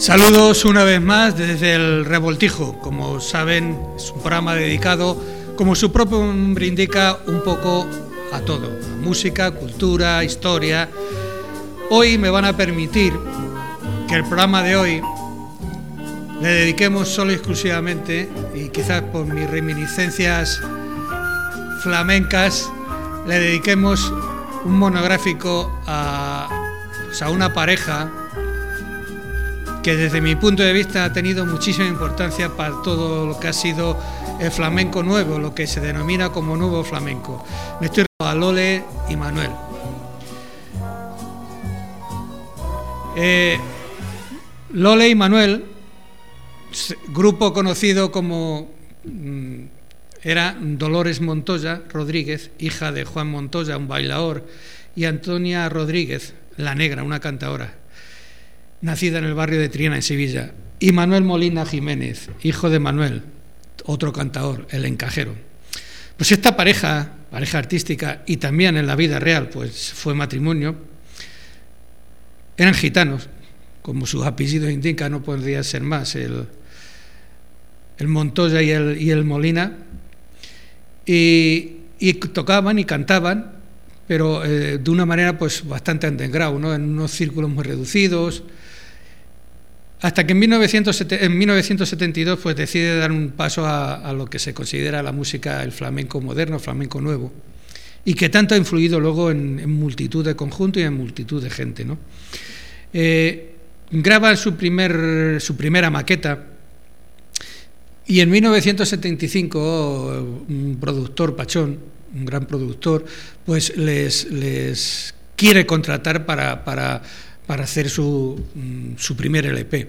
Saludos una vez más desde el Revoltijo. Como saben, es un programa dedicado, como su propio nombre indica, un poco a todo. Música, cultura, historia. Hoy me van a permitir que el programa de hoy le dediquemos solo y exclusivamente, y quizás por mis reminiscencias flamencas, le dediquemos un monográfico a, pues, a una pareja que desde mi punto de vista ha tenido muchísima importancia para todo lo que ha sido el flamenco nuevo, lo que se denomina como nuevo flamenco. Me estoy a Lole y Manuel. Eh, Lole y Manuel, grupo conocido como mm, era Dolores Montoya Rodríguez, hija de Juan Montoya, un bailador, y Antonia Rodríguez, la negra, una cantadora nacida en el barrio de Triana, en Sevilla, y Manuel Molina Jiménez, hijo de Manuel, otro cantador, el encajero. Pues esta pareja, pareja artística y también en la vida real, pues fue matrimonio, eran gitanos, como sus apellidos indican, no podría ser más, el, Montoya y el, Molina, y, y, tocaban y cantaban, pero eh, de una manera pues bastante underground, ¿no? en unos círculos muy reducidos, hasta que en, 1972 pues, decide dar un paso a, lo que se considera la música, el flamenco moderno, flamenco nuevo, y que tanto ha influido luego en, multitud de conjuntos y en multitud de gente. ¿no? Eh, graba su, primer, su primera maqueta y en 1975 un productor, Pachón, un gran productor, pues les, quiere contratar para para hacer su, mm, su primer LP.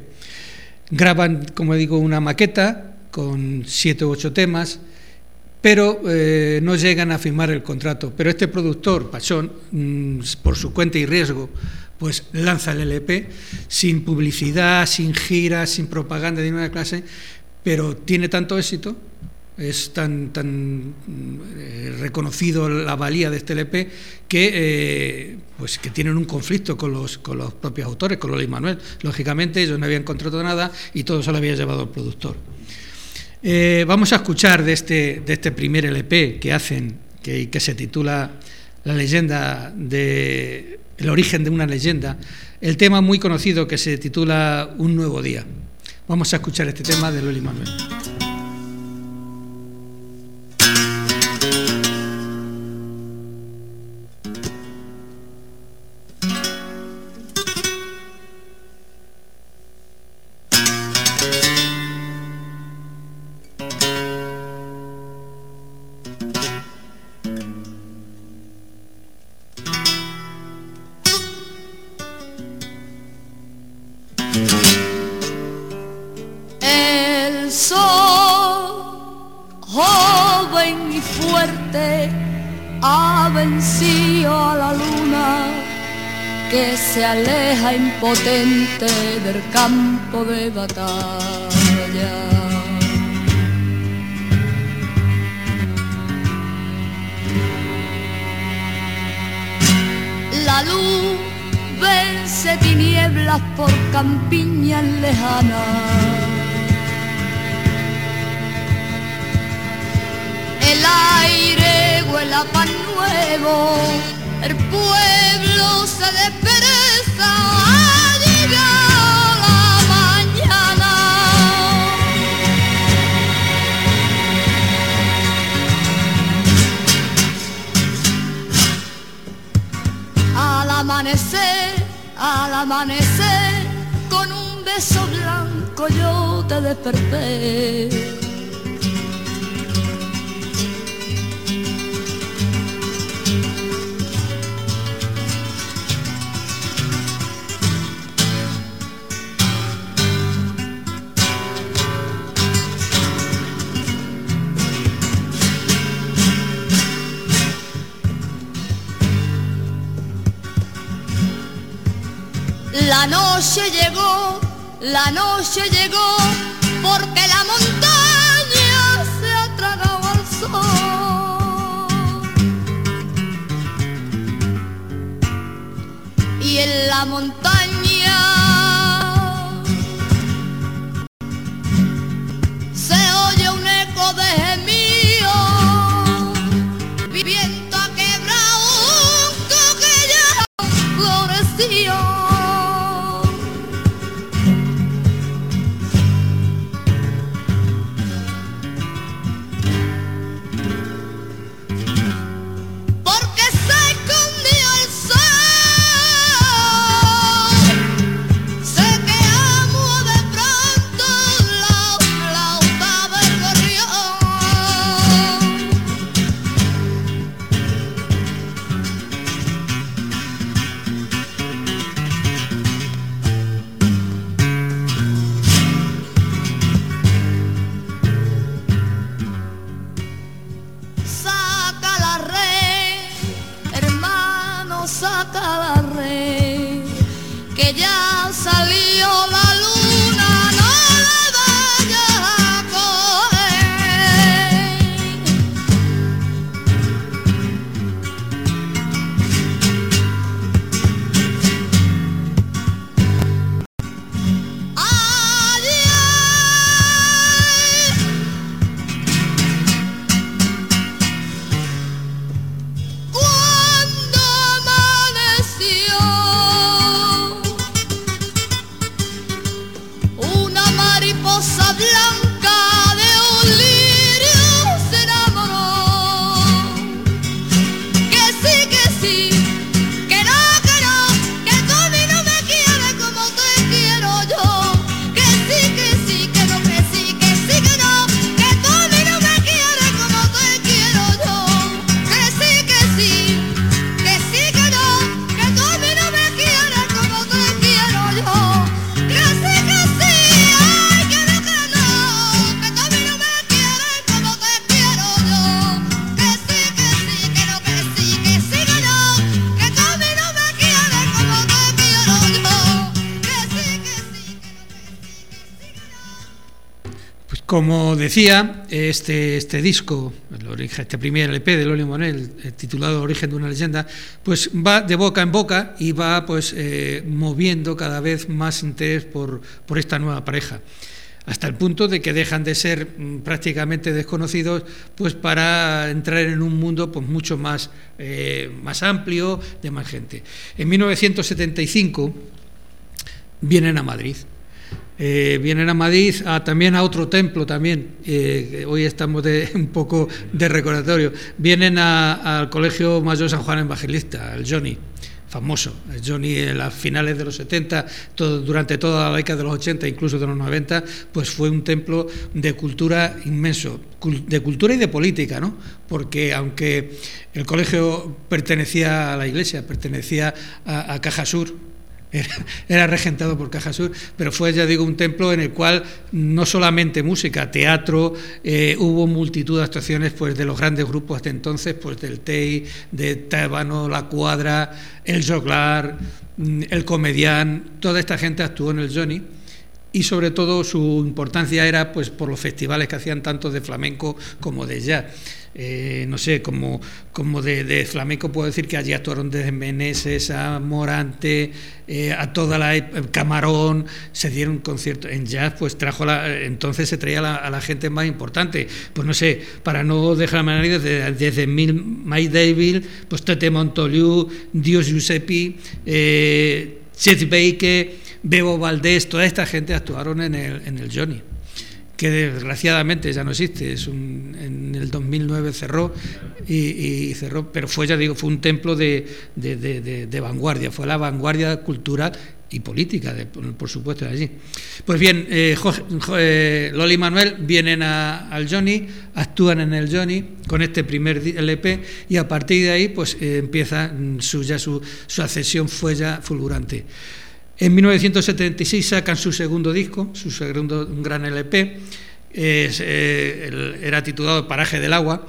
Graban, como digo, una maqueta con siete u ocho temas, pero eh, no llegan a firmar el contrato. Pero este productor, Pachón, mm, por su cuenta y riesgo, pues lanza el LP sin publicidad, sin giras, sin propaganda de ninguna clase, pero tiene tanto éxito es tan, tan eh, reconocido la valía de este LP que, eh, pues que tienen un conflicto con los, con los propios autores, con Lola y Manuel. Lógicamente ellos no habían contratado nada y todo se lo había llevado el productor. Eh, vamos a escuchar de este, de este primer LP que hacen, que, que se titula La leyenda de el origen de una leyenda, el tema muy conocido que se titula Un nuevo día. Vamos a escuchar este tema de Lola y Manuel. De batalla. La luz vence tinieblas por campiñas lejanas. El aire huela pan nuevo, el pueblo se despereza. Amanecer, al amanecer, con un beso blanco yo te desperté. La noche llegó, la noche llegó, porque la montaña se ha tragado al sol. Y en la montaña como decía, este, este disco, este primer LP de Loli Monel, eh, titulado Origen de una leyenda, pues va de boca en boca y va pues eh, moviendo cada vez más interés por, por esta nueva pareja hasta el punto de que dejan de ser mm, prácticamente desconocidos pues para entrar en un mundo pues mucho más, eh, más amplio de más gente. En 1975 vienen a Madrid. Eh, vienen a Madrid también a otro templo también. eh, hoy estamos de, un poco de recordatorio. Vienen al Colegio Mayor San Juan Evangelista, el Johnny, famoso. El Johnny en las finales de los 70, todo, durante toda la década de los 80, incluso de los 90, pues fue un templo de cultura inmenso, de cultura y de política, ¿no? Porque aunque el colegio pertenecía a la iglesia, pertenecía a Caja Sur, era, regentado por Caja Sur, pero fue, ya digo, un templo en el cual no solamente música, teatro, eh, hubo multitud de actuaciones pues, de los grandes grupos hasta entonces, pues del TEI, de Tábano, La Cuadra, El Joglar, mm, El Comedián, toda esta gente actuó en el Johnny y sobre todo su importancia era pues por los festivales que hacían tanto de flamenco como de jazz. Eh, no sé, como, como de, flamenco puedo decir que allí actuaron desde Meneses a Morante, eh, a toda la Camarón, se dieron conciertos en jazz, pues trajo la, entonces se traía a la, gente más importante, pues no sé, para no dejar nadie desde, desde Mike David, pues Tete Montoliu, Dios Giuseppe, eh, Chet Baker, Bebo Valdés, toda esta gente actuaron en el, en el Johnny que desgraciadamente ya no existe, es un, en el 2009 cerró y, cerró, pero fue, ya digo, fue un templo de, de, de, vanguardia, fue la vanguardia cultural y política, por supuesto, de allí. Pues bien, eh, eh, Loli y Manuel vienen a, al Johnny, actúan en el Johnny con este primer LP y a partir de ahí pues eh, empieza su, ya su, su ascensión fue ya fulgurante. En 1976 sacan su segundo disco, su segundo un gran LP, es, eh, el, era titulado Paraje del Agua,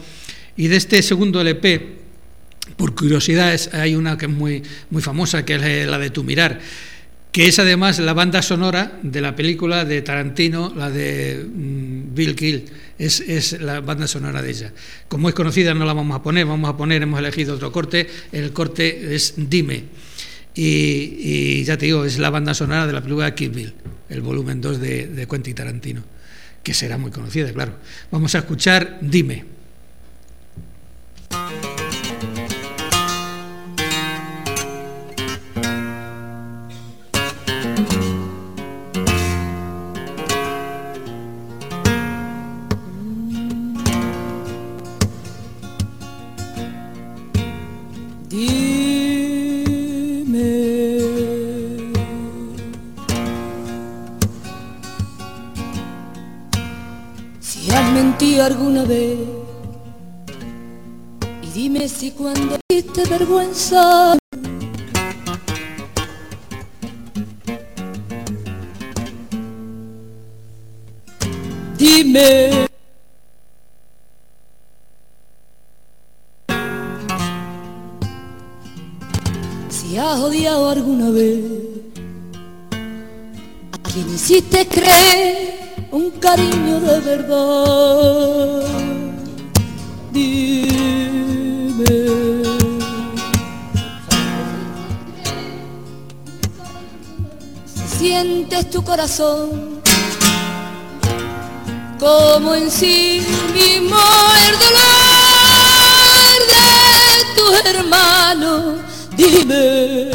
y de este segundo LP, por curiosidad, es, hay una que es muy, muy famosa, que es la de Tu Mirar que es además la banda sonora de la película de Tarantino, la de mm, Bill Kill, es, es, la banda sonora de ella. Como es conocida no la vamos a poner, vamos a poner, hemos elegido otro corte, el corte es Dime. Y, ya te digo, es la banda sonora de la película Kill Bill, el volumen 2 de, de Quentin Tarantino, que será muy conocida, claro. Vamos a escuchar Dime. Alguna vez. Y dime si cuando viste vergüenza dime. Si has odiado alguna vez a quien hiciste creer un cariño de verdad. Dime. Si sientes tu corazón como en sí mismo el dolor de tu hermano, dime,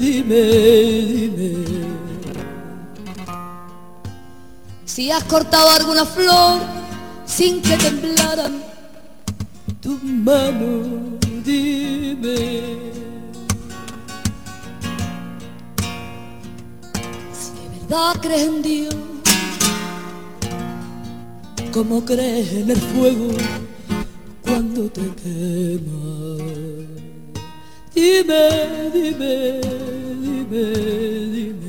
dime, dime. Si has cortado alguna flor sin que temblaran tus manos, dime. Si de verdad crees en Dios, como crees en el fuego cuando te quema. Dime, dime, dime, dime.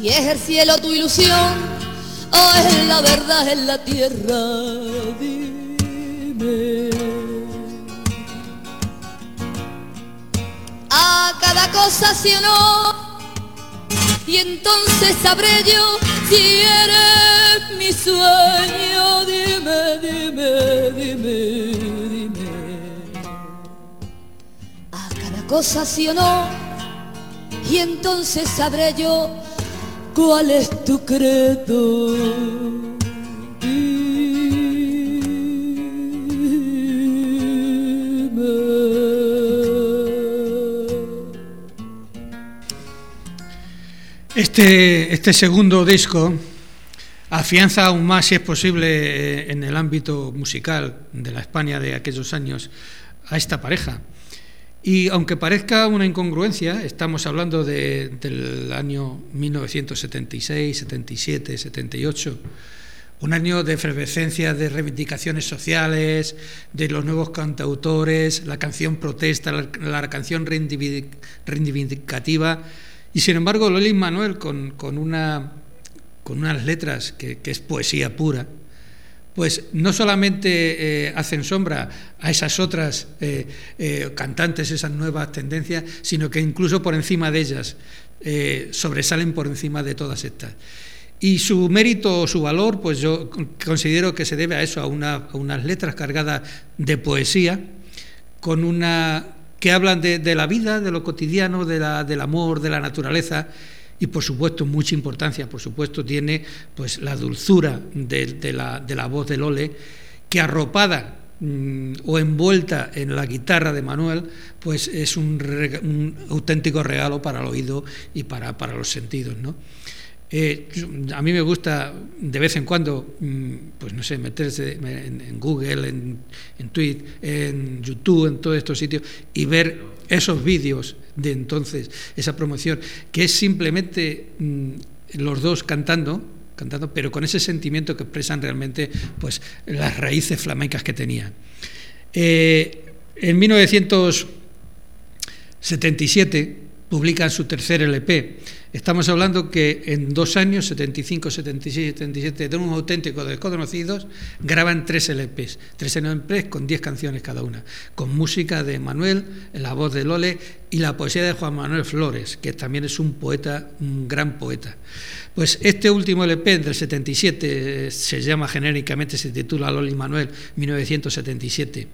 Si es el cielo tu ilusión o es la verdad en la tierra, dime. A cada cosa sí o no, y entonces sabré yo si eres mi sueño. Dime, dime, dime, dime. A cada cosa sí o no, y entonces sabré yo ¿Cuál es tu credo? Este, este segundo disco afianza aún más, si es posible, en el ámbito musical de la España de aquellos años a esta pareja. Y aunque parezca una incongruencia, estamos hablando de, del año 1976, 77, 78, un año de efervescencia de reivindicaciones sociales, de los nuevos cantautores, la canción protesta, la, canción reivindicativa, y sin embargo Loli Manuel con, con, una, unas letras que es poesía pura, pues no solamente eh, hacen sombra a esas otras eh, eh, cantantes, esas nuevas tendencias, sino que incluso por encima de ellas sobresalen por encima de todas estas. Y su mérito o su valor, pues yo considero que se debe a eso, a unas letras cargadas de poesía, con una que hablan de, de la vida, de lo cotidiano, de la, del amor, de la naturaleza, y por supuesto mucha importancia por supuesto tiene pues la dulzura de, la, de la, voz de Lole que arropada mmm, o envuelta en la guitarra de Manuel pues es un, un auténtico regalo para el oído y para, para los sentidos ¿no? Eh, a mí me gusta de vez en cuando, mm, pues no sé, meterse en, Google, en, en Twitter, en YouTube, en todos estos sitios y ver esos vídeos de entonces, esa promoción, que es simplemente mm, los dos cantando, cantando, pero con ese sentimiento que expresan realmente pues, las raíces flamencas que tenían. Eh, en 1977 publican su tercer LP. Estamos hablando que en dos años, 75, 76, 77, de unos auténticos desconocidos, graban tres LPs, tres LPs con diez canciones cada una, con música de Manuel, la voz de Lole y la poesía de Juan Manuel Flores, que también es un poeta, un gran poeta. Pues este último LP del 77 se llama genéricamente, se titula Lole y Manuel 1977.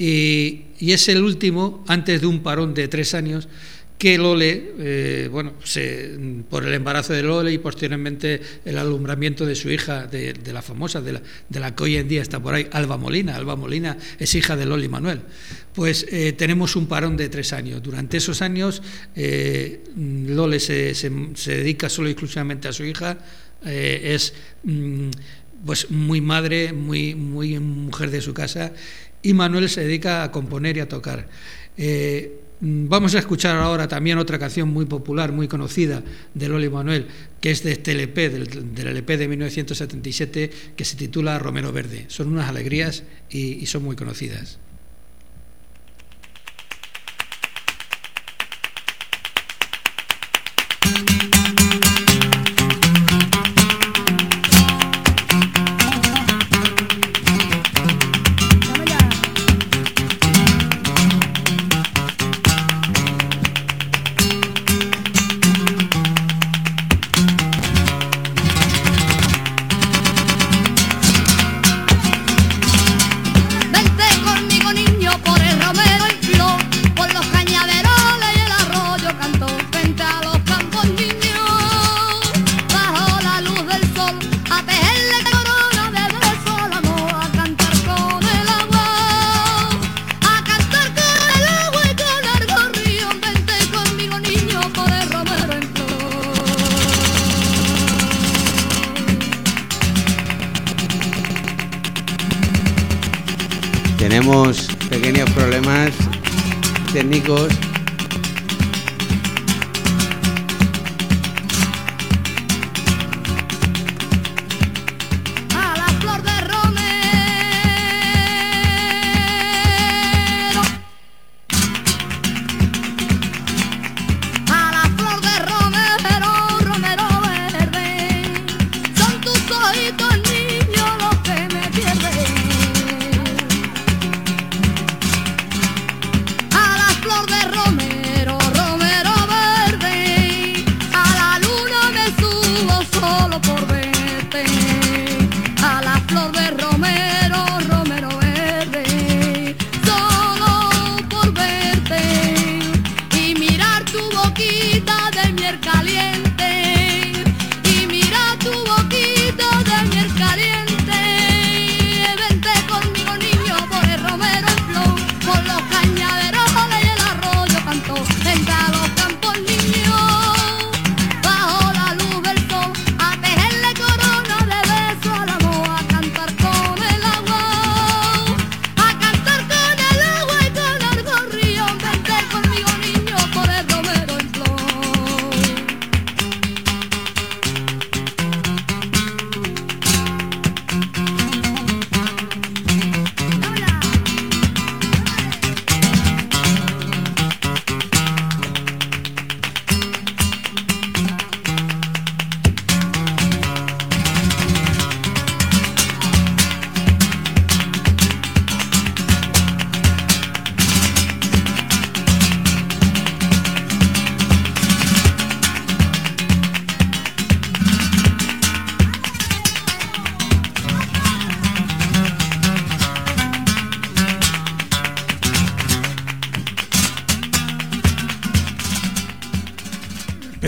Y, y es el último, antes de un parón de tres años, que Lole, eh, bueno, por el embarazo de Lole y posteriormente el alumbramiento de su hija, de, la famosa, de la, que hoy en día está por ahí, Alba Molina. Alba Molina es hija de Lole y Manuel. Pues eh, tenemos un parón de tres años. Durante esos años, eh, Lole se, se, dedica solo y exclusivamente a su hija, es mm, pues muy madre, muy, muy mujer de su casa, y Manuel se dedica a componer y a tocar. Vamos a escuchar ahora también otra canción muy popular, muy conocida de Loli Manuel, que es de este LP, del, del, LP de 1977, que se titula Romero Verde. Son unas alegrías y son muy conocidas.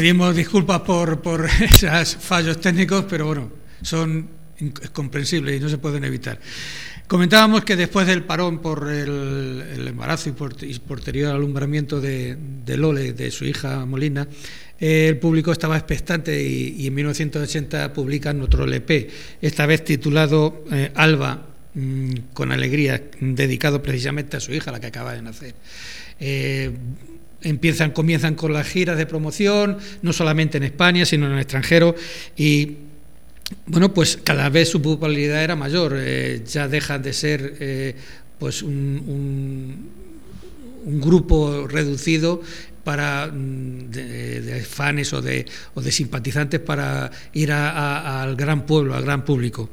Pedimos disculpas por, por esos fallos técnicos, pero bueno, son comprensibles y no se pueden evitar. Comentábamos que después del parón por el, embarazo y, por, posterior alumbramiento de, Lole, de su hija Molina, el público estaba expectante y, en 1980 publican otro LP, esta vez titulado eh, Alba, mm, con alegría, dedicado precisamente a su hija, la que acaba de nacer. Eh, empiezan, comienzan con las giras de promoción, no solamente en España, sino en el extranjero, y bueno, pues cada vez su popularidad era mayor, eh, ya dejan de ser eh, pues un, grupo reducido para mm, de, fans o de, o de, simpatizantes para ir al gran pueblo, al gran público.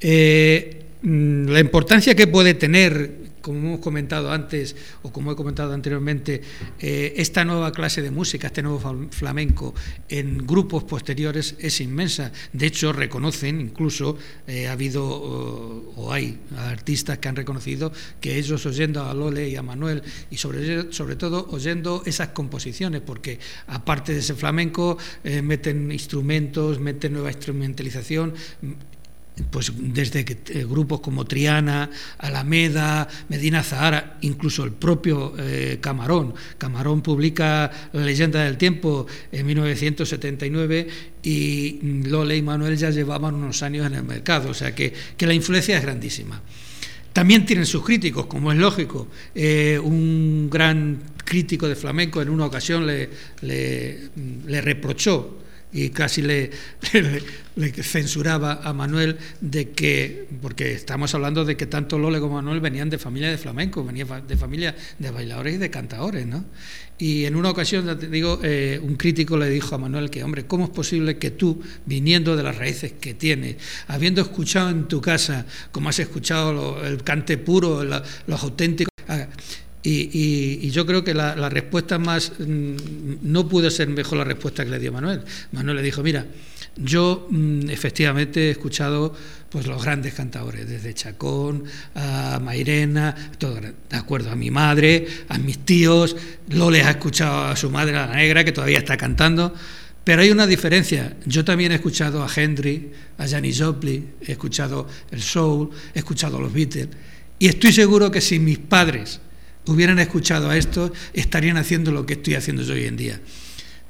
Eh, mm, la importancia que puede tener como hemos comentado antes, o como he comentado anteriormente, eh, esta nueva clase de música, este nuevo flamenco, en grupos posteriores es inmensa. De hecho, reconocen, incluso eh, ha habido o, hay artistas que han reconocido que ellos oyendo a Lole y a Manuel, y sobre, sobre todo oyendo esas composiciones, porque aparte de ese flamenco, eh, meten instrumentos, meten nueva instrumentalización, pues desde eh, grupos como Triana, Alameda, Medina Zahara, incluso el propio eh, Camarón. Camarón publica La leyenda del tiempo en 1979 y Lole y Manuel ya llevaban unos años en el mercado, o sea que, la influencia es grandísima. También tienen sus críticos, como es lógico. Eh, un gran crítico de flamenco en una ocasión le, le reprochó y casi le, censuraba a Manuel de que, porque estamos hablando de que tanto Lole como Manuel venían de familia de flamenco, venían de familia de bailadores y de cantadores, ¿no? Y en una ocasión, digo, eh, un crítico le dijo a Manuel que, hombre, ¿cómo es posible que tú, viniendo de las raíces que tienes, habiendo escuchado en tu casa, como has escuchado el cante puro, los auténticos, y, yo creo que la, respuesta más, mm, no pudo ser mejor la respuesta que le dio Manuel. Manuel le dijo, mira, yo mm, efectivamente he escuchado pues los grandes cantadores, desde Chacón a Mairena, todo, de acuerdo, a mi madre, a mis tíos, Lole ha escuchado a su madre, la negra, que todavía está cantando, pero hay una diferencia. Yo también he escuchado a Henry, a Janis Joplin, he escuchado el soul, he escuchado a los Beatles, y estoy seguro que si mis padres hubieran escuchado a esto, estarían haciendo lo que estoy haciendo yo hoy en día.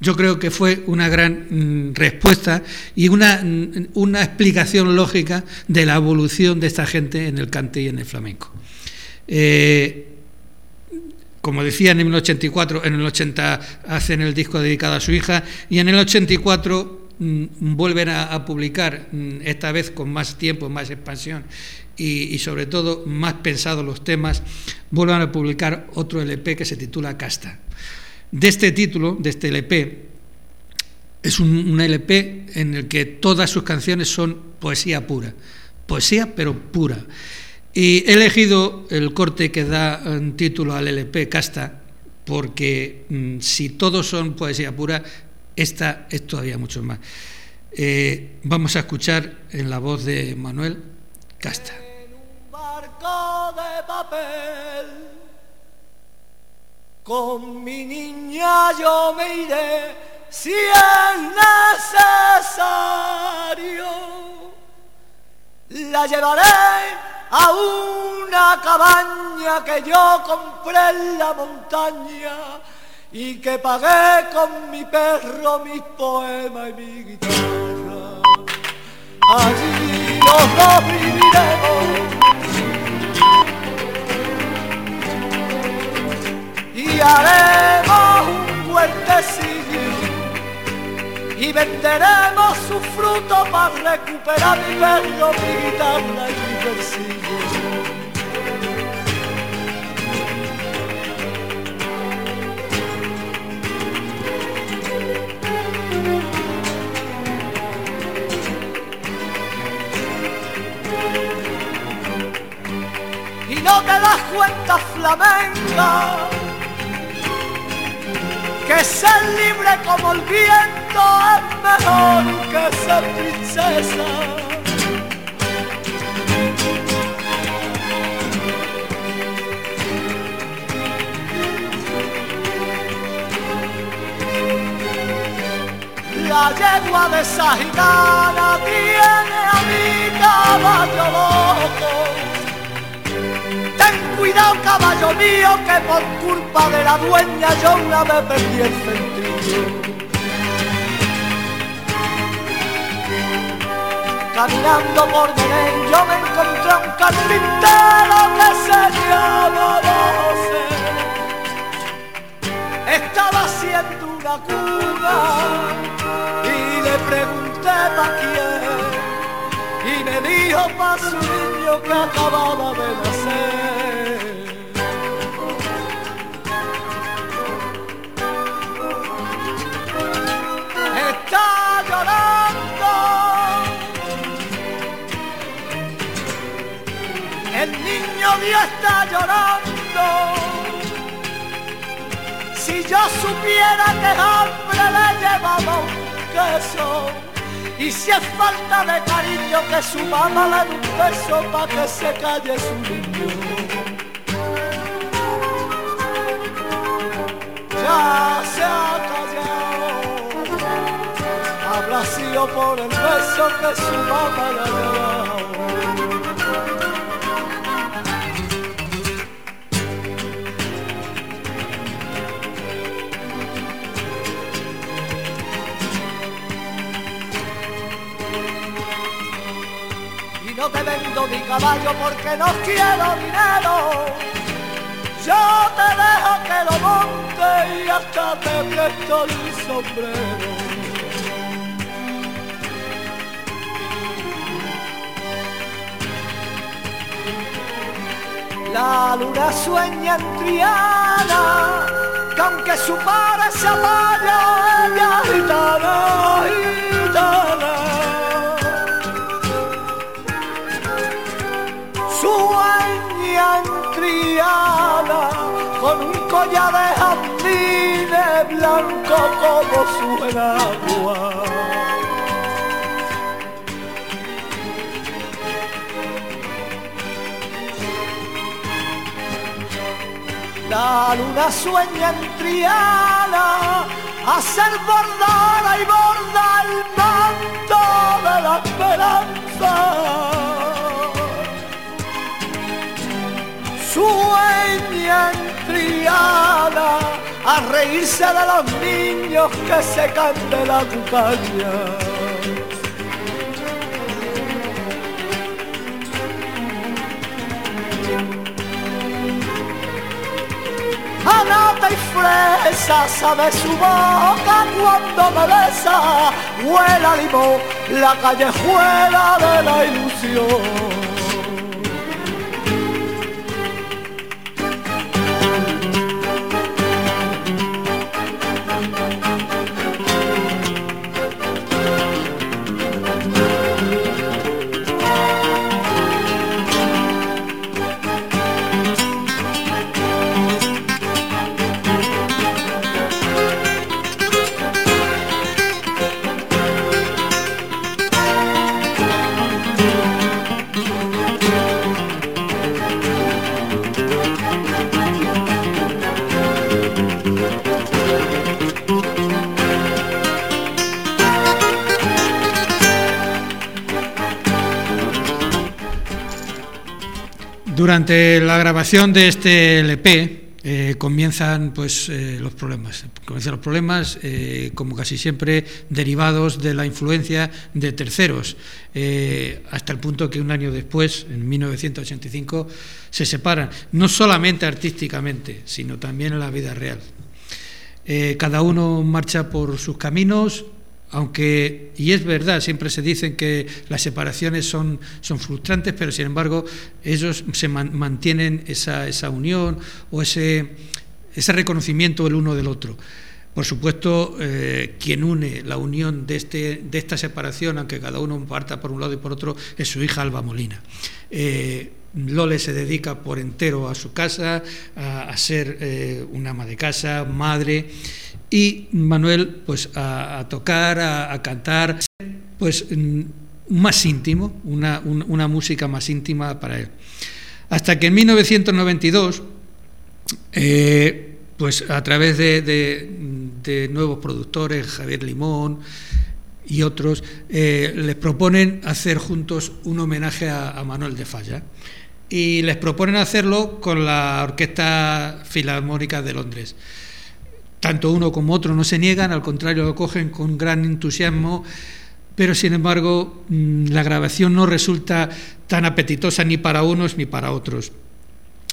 Yo creo que fue una gran mm, respuesta y una, mm, una, explicación lógica de la evolución de esta gente en el cante y en el flamenco. Eh, como decía, en el 84, en el 80 hacen el disco dedicado a su hija y en el 84 mm, vuelven a, publicar, esta vez con más tiempo, más expansión y, sobre todo más pensados los temas, vuelvan a publicar otro LP que se titula Casta. De este título, de este LP, es un, LP en el que todas sus canciones son poesía pura, poesía pero pura. Y he elegido el corte que da un título al LP Casta, porque mm, si todos son poesía pura, esta es todavía mucho más. Eh, vamos a escuchar en la voz de Manuel Casta de papel. Con mi niña yo me iré si es necesario. La llevaré a una cabaña que yo compré en la montaña y que pagué con mi perro, mis poemas y mi guitarra. Su fruto para recuperar mi perro, mi guitarra y mi versillo. no te das cuenta flamenca que ser libre como el viento es mejor que ser princesa. La yegua de esa gitana tiene a mi caballo loco cuidado caballo mío que por culpa de la dueña yo una vez perdí el sentido. Caminando por Belén yo me encontré un carpintero que se llama José. Estaba haciendo una cuna y le pregunté pa' quién y me dijo pa' su niño que acababa de nacer. Está llorando. Si yo supiera que hambre le llevaba un queso. Y si es falta de cariño que su mamá le dé un beso para que se calle su niño. Ya se ha callado. Habrá por el beso que su mamá le ha no te vendo mi caballo porque no quiero dinero. Yo te dejo que lo monte y hasta te presto el sombrero. La luna sueña en Triana, que aunque su padre se vaya, ella La luna sueña en Triana a ser bordada y borda el manto de la esperanza. Sueña en Triana a reírse de los niños que se de la cucaña. Anata y fresa sabe su boca cuando me besa, huela limón la callejuela de la ilusión. Durante la grabación de este LP eh, comienzan pues eh, los problemas. Comienzan los problemas, eh, como casi siempre, derivados de la influencia de terceros, hasta el punto que un año después, en 1985, se separan, no solamente artísticamente, sino también en la vida real. Cada uno marcha por sus caminos, aunque, y es verdad, siempre se dicen que las separaciones son, son frustrantes, pero sin embargo ellos se man- mantienen esa, esa unión o ese, ese reconocimiento el uno del otro. Por supuesto, eh, quien une la unión de, este, de esta separación, aunque cada uno parta por un lado y por otro, es su hija Alba Molina. Eh, Lole se dedica por entero a su casa, a, a ser eh, una ama de casa, madre, y Manuel pues a, tocar, a, cantar, pues más íntimo, una, un- una música más íntima para él. Hasta que en 1992 eh, pues a través de nuevos productores, Javier Limón y otros, eh, les proponen hacer juntos un homenaje a, a Manuel de Falla. y les proponen hacerlo con la Orquesta Filarmónica de Londres. Tanto uno como otro no se niegan, al contrario lo cogen con gran entusiasmo, pero sin embargo mm, la grabación no resulta tan apetitosa ni para unos ni para otros.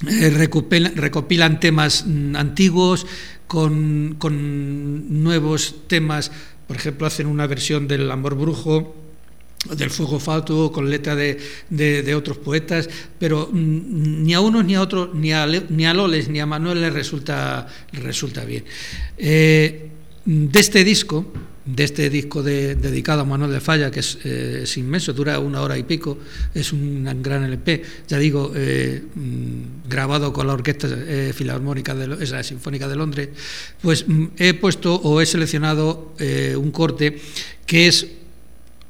Eh, recopilan, temas mm, antiguos con, con nuevos temas, por ejemplo hacen una versión del Amor Brujo, del fuego fatuo con letra de, de, otros poetas, pero mm, ni a unos ni a otros, ni a, ni a Loles ni a Manuel les resulta, resulta bien. Eh, de este disco, de este disco dedicado a Manuel de Falla, que eh, es, inmenso, dura una hora y pico, es un gran LP, ya digo, eh, mm, grabado con la Orquesta Filarmónica, de, esa Sinfónica de Londres, pues mm, he puesto o he seleccionado un corte que es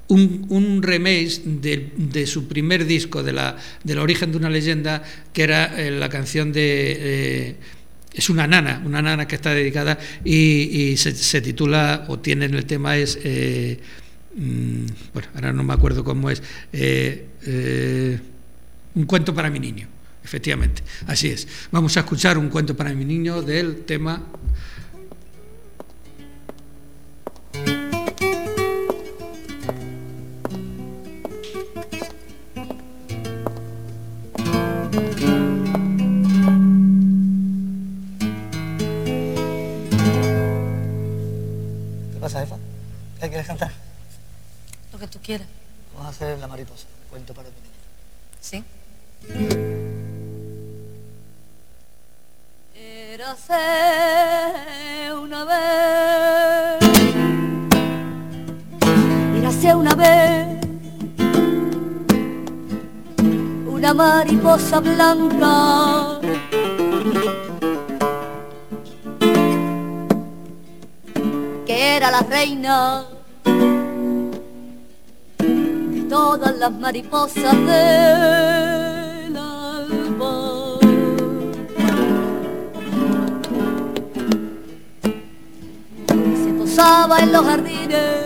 un, un remake de, su primer disco, de la, del origen de una leyenda, que era eh, la canción de... Eh, es una nana, una nana que está dedicada y, se, titula, o tiene en el tema es... Eh, mm, bueno, ahora no me acuerdo cómo es. un cuento para mi niño, efectivamente. Así es. Vamos a escuchar un cuento para mi niño del tema mariposa, cuento para mí. Sí. Érase una vez, érase una vez, una mariposa blanca. que era la reina todas las mariposas del alba. Se posaba en los jardines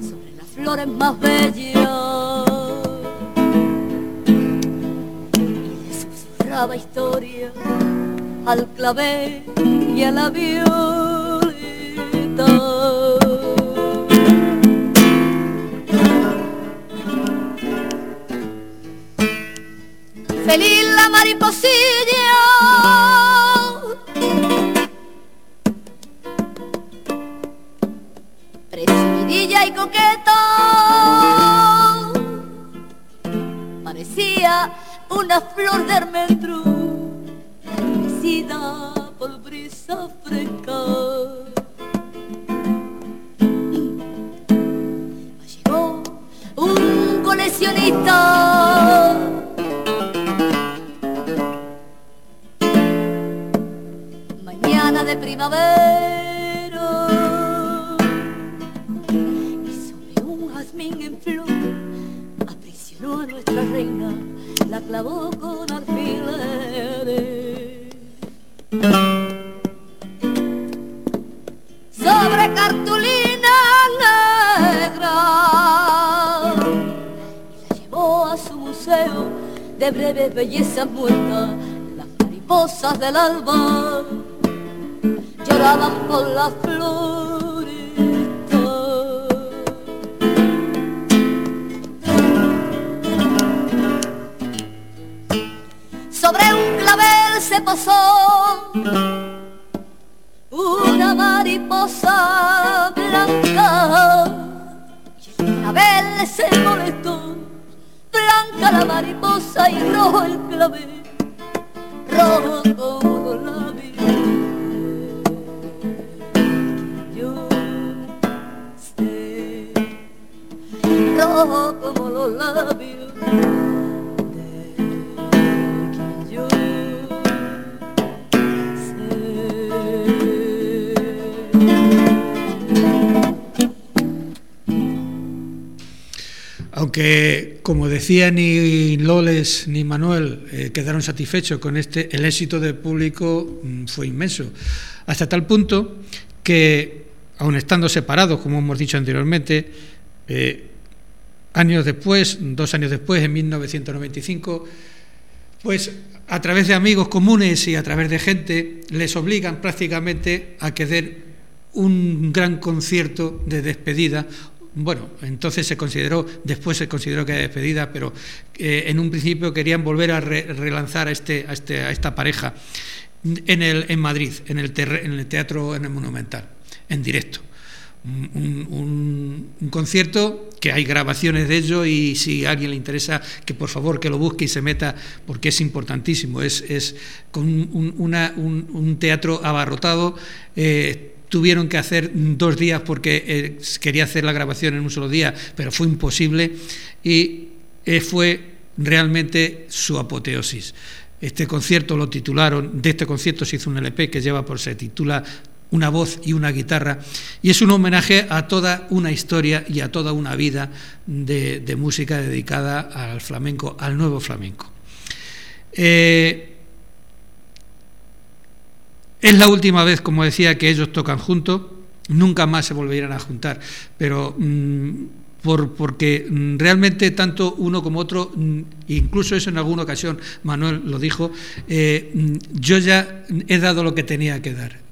sobre las flores más bellas y le susurraba historia al clavel y a la feliz la mariposilla. Presumidilla y coqueta, parecía una flor de almendro, mecida por brisa fresca. Llegó un coleccionista y sobre un jazmín en flor aprisionó a nuestra reina, la clavó con alfileres. Sobre cartulina negra y la llevó a su museo de breve belleza muerta, las mariposas del alba lloraban las flores. Sobre un clavel se posó una mariposa blanca y el clavel se molestó. Blanca la mariposa y rojo el clavel, rojo como los labios de yo Aunque, como decía, ni Loles ni Manuel eh, quedaron satisfechos con este, el éxito del público mm, fue inmenso, hasta tal punto que, aun estando separados, como hemos dicho anteriormente, eh, años después, dos años después, en 1995, pues a través de amigos comunes y a través de gente, les obligan prácticamente a que den un gran concierto de despedida. Bueno, entonces se consideró, después se consideró que era despedida, pero eh, en un principio querían volver a re relanzar a, este, a, este, a, esta pareja en, el, en Madrid, en el, en el Teatro en el Monumental, en directo un, concierto que hay grabaciones de ello y si a alguien le interesa que por favor que lo busque y se meta porque es importantísimo. Es, es con un teatro abarrotado. Eh, tuvieron que hacer dos días porque eh, quería hacer la grabación en un solo día pero fue imposible y eh, fue realmente su apoteosis. Este concierto lo titularon, de este concierto se hizo un LP que lleva por se titula una voz y una guitarra, y es un homenaje a toda una historia y a toda una vida de, música dedicada al flamenco, al nuevo flamenco. Eh, es la última vez, como decía, que ellos tocan juntos, nunca más se volverán a juntar, pero mmm, por, porque mm, realmente tanto uno como otro, mm, incluso eso en alguna ocasión Manuel lo dijo, eh, mm, yo ya he dado lo que tenía que dar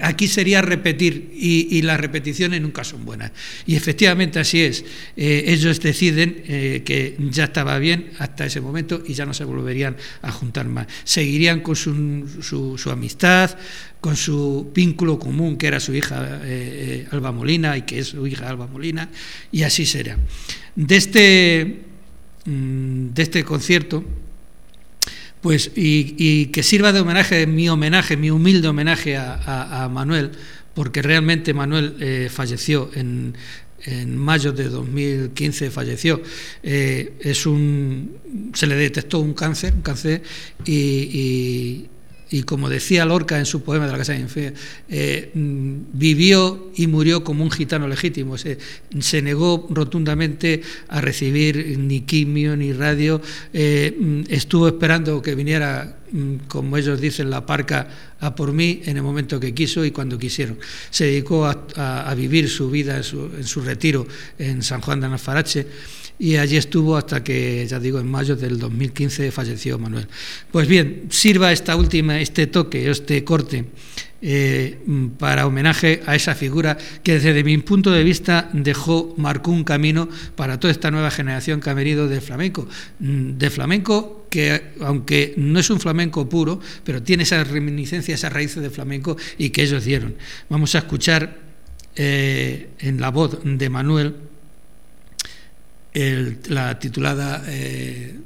Aquí sería repetir y, las repeticiones nunca son buenas. Y efectivamente así es. Eh, ellos deciden eh, que ya estaba bien hasta ese momento y ya no se volverían a juntar más. Seguirían con su, su, su amistad, con su vínculo común que era su hija eh, Alba Molina y que es su hija Alba Molina, y así será. De este, mm, de este concierto pues y, y, que sirva de homenaje, mi homenaje, mi humilde homenaje a, Manuel, porque realmente Manuel eh, falleció en, mayo de 2015 falleció. Eh, es un, se le detectó un cáncer, un cáncer y y como decía Lorca en su poema de la Casa de Infea, eh, vivió y murió como un gitano legítimo. Se, negó rotundamente a recibir ni quimio ni radio. Eh, estuvo esperando que viniera, como ellos dicen, la parca a por mí en el momento que quiso y cuando quisieron. Se dedicó a, a, a vivir su vida en su, en su retiro en San Juan de Anafarache y allí estuvo hasta que, ya digo, en mayo del 2015 falleció Manuel. Pues bien, sirva esta última, este toque, este corte, eh, para homenaje a esa figura que desde mi punto de vista dejó, marcó un camino para toda esta nueva generación que ha venido de flamenco. De flamenco que, aunque no es un flamenco puro, pero tiene esa reminiscencia, esas raíces de flamenco y que ellos dieron. Vamos a escuchar eh, en la voz de Manuel el, la titulada eh,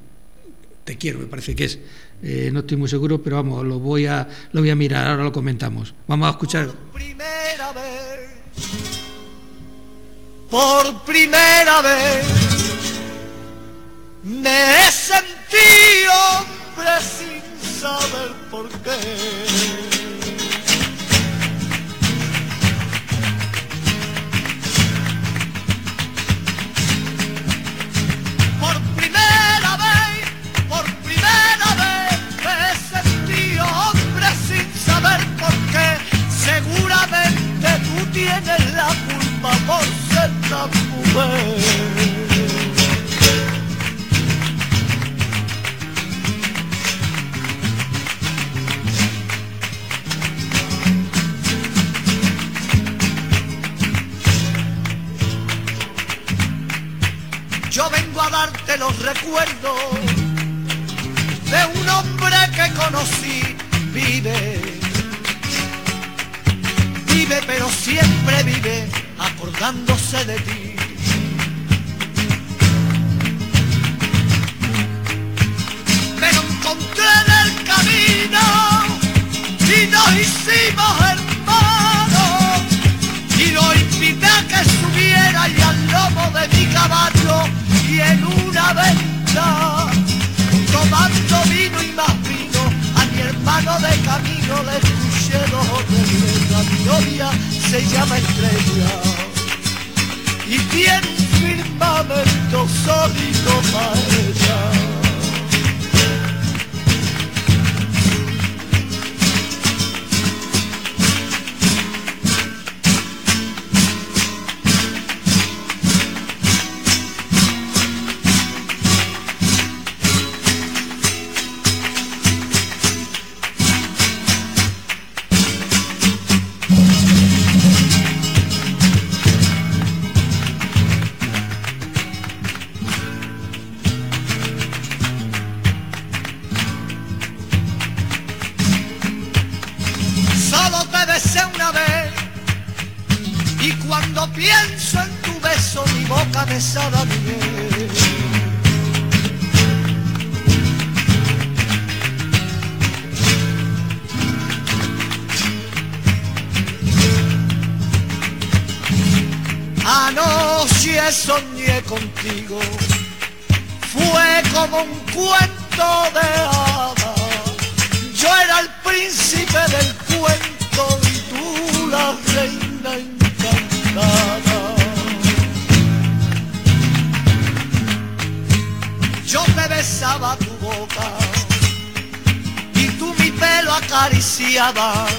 Te quiero, me parece que es. Eh, no estoy muy seguro, pero vamos, lo voy, a, lo voy a mirar, ahora lo comentamos. Vamos a escuchar. Por primera vez, por primera vez, me he sentido hombre sin saber por qué. Tienes la culpa por ser tan mujer. Yo vengo a darte los recuerdos de un hombre que conocí, vive vive, pero siempre vive acordándose de ti. Me lo encontré en el camino y nos hicimos hermanos y lo invité a que subiera y al lomo de mi caballo y en una venta tomando vino y más vino hermano de camino le escuché dos o tres mi novia se llama Estrella y tiene un firmamento sólido para ella. Pienso en tu beso mi boca besada miel. Anoche soñé contigo, fue como un cuento de hadas. Yo era el príncipe del cuento y tú la reina besaba tu boca y tú mi pelo acariciabas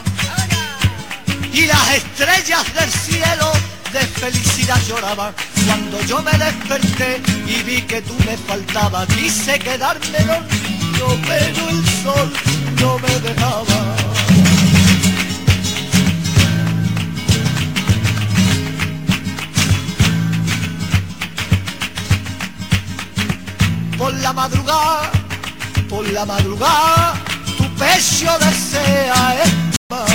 y las estrellas del cielo de felicidad lloraban cuando yo me desperté y vi que tú me faltabas. Quise quedarme dormido, pero el sol no me dejaba. Por la madrugada, por la madrugada, tu pecho desea estar.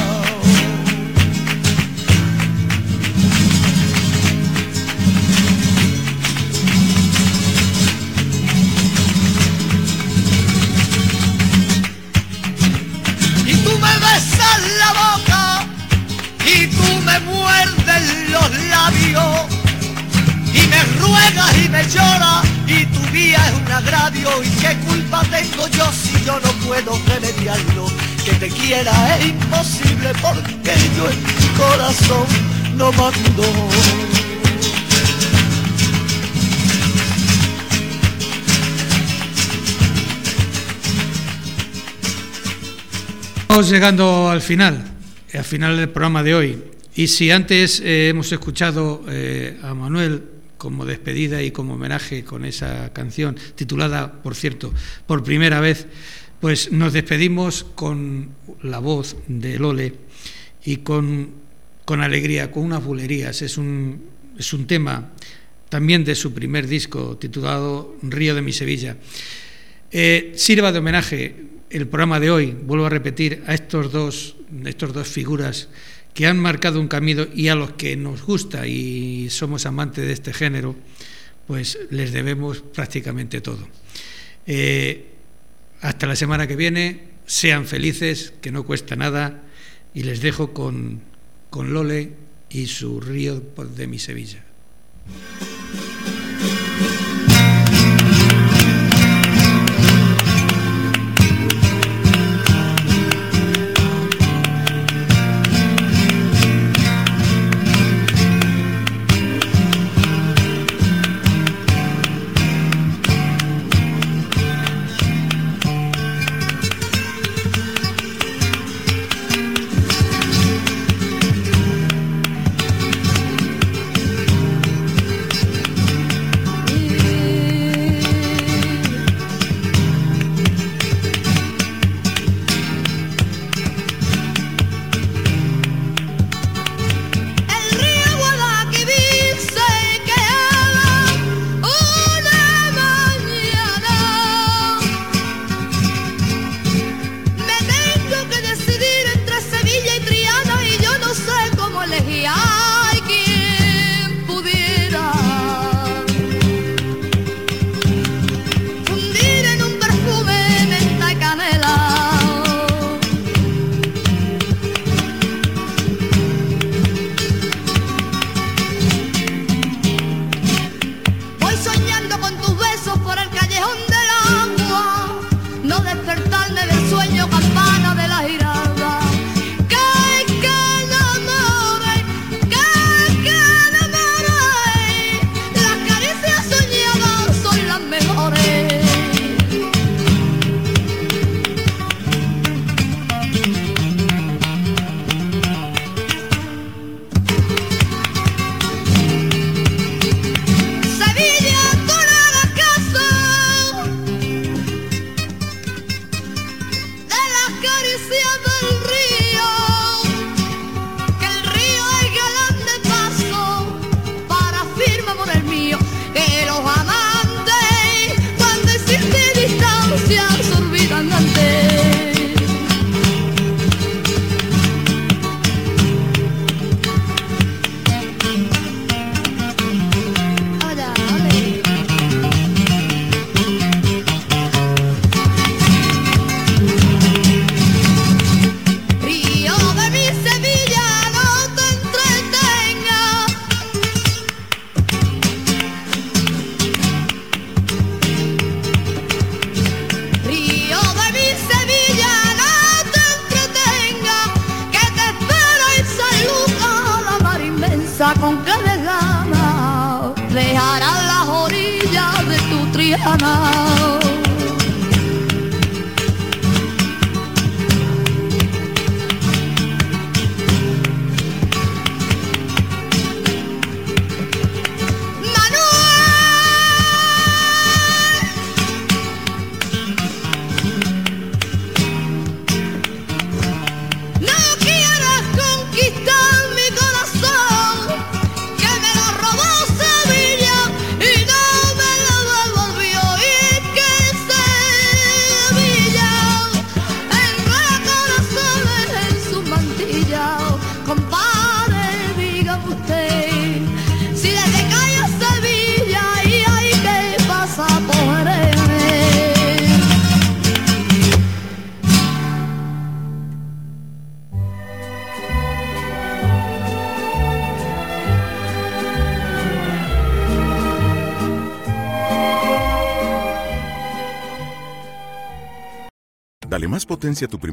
y tú me besas la boca y tú me muerdes los labios y me ruegas y me lloras y tu vida es un agravio y qué culpa tengo yo si yo no puedo remediarlo que te quiera es imposible porque yo en mi corazón no mando Estamos llegando al final, al final del programa de hoy. Y si antes eh, hemos escuchado eh, a Manuel como despedida y como homenaje con esa canción, titulada, por cierto, por primera vez, pues nos despedimos con la voz de Lole y con, con alegría, con unas bulerías. Es un, es un tema también de su primer disco titulado Río de mi Sevilla. Eh, sirva de homenaje el programa de hoy, vuelvo a repetir, a estos dos, estos dos figuras que han marcado un camino y a los que nos gusta y somos amantes de este género, pues les debemos prácticamente todo. Eh, hasta la semana que viene, sean felices, que no cuesta nada, y les dejo con, con Lole y su río de mi Sevilla.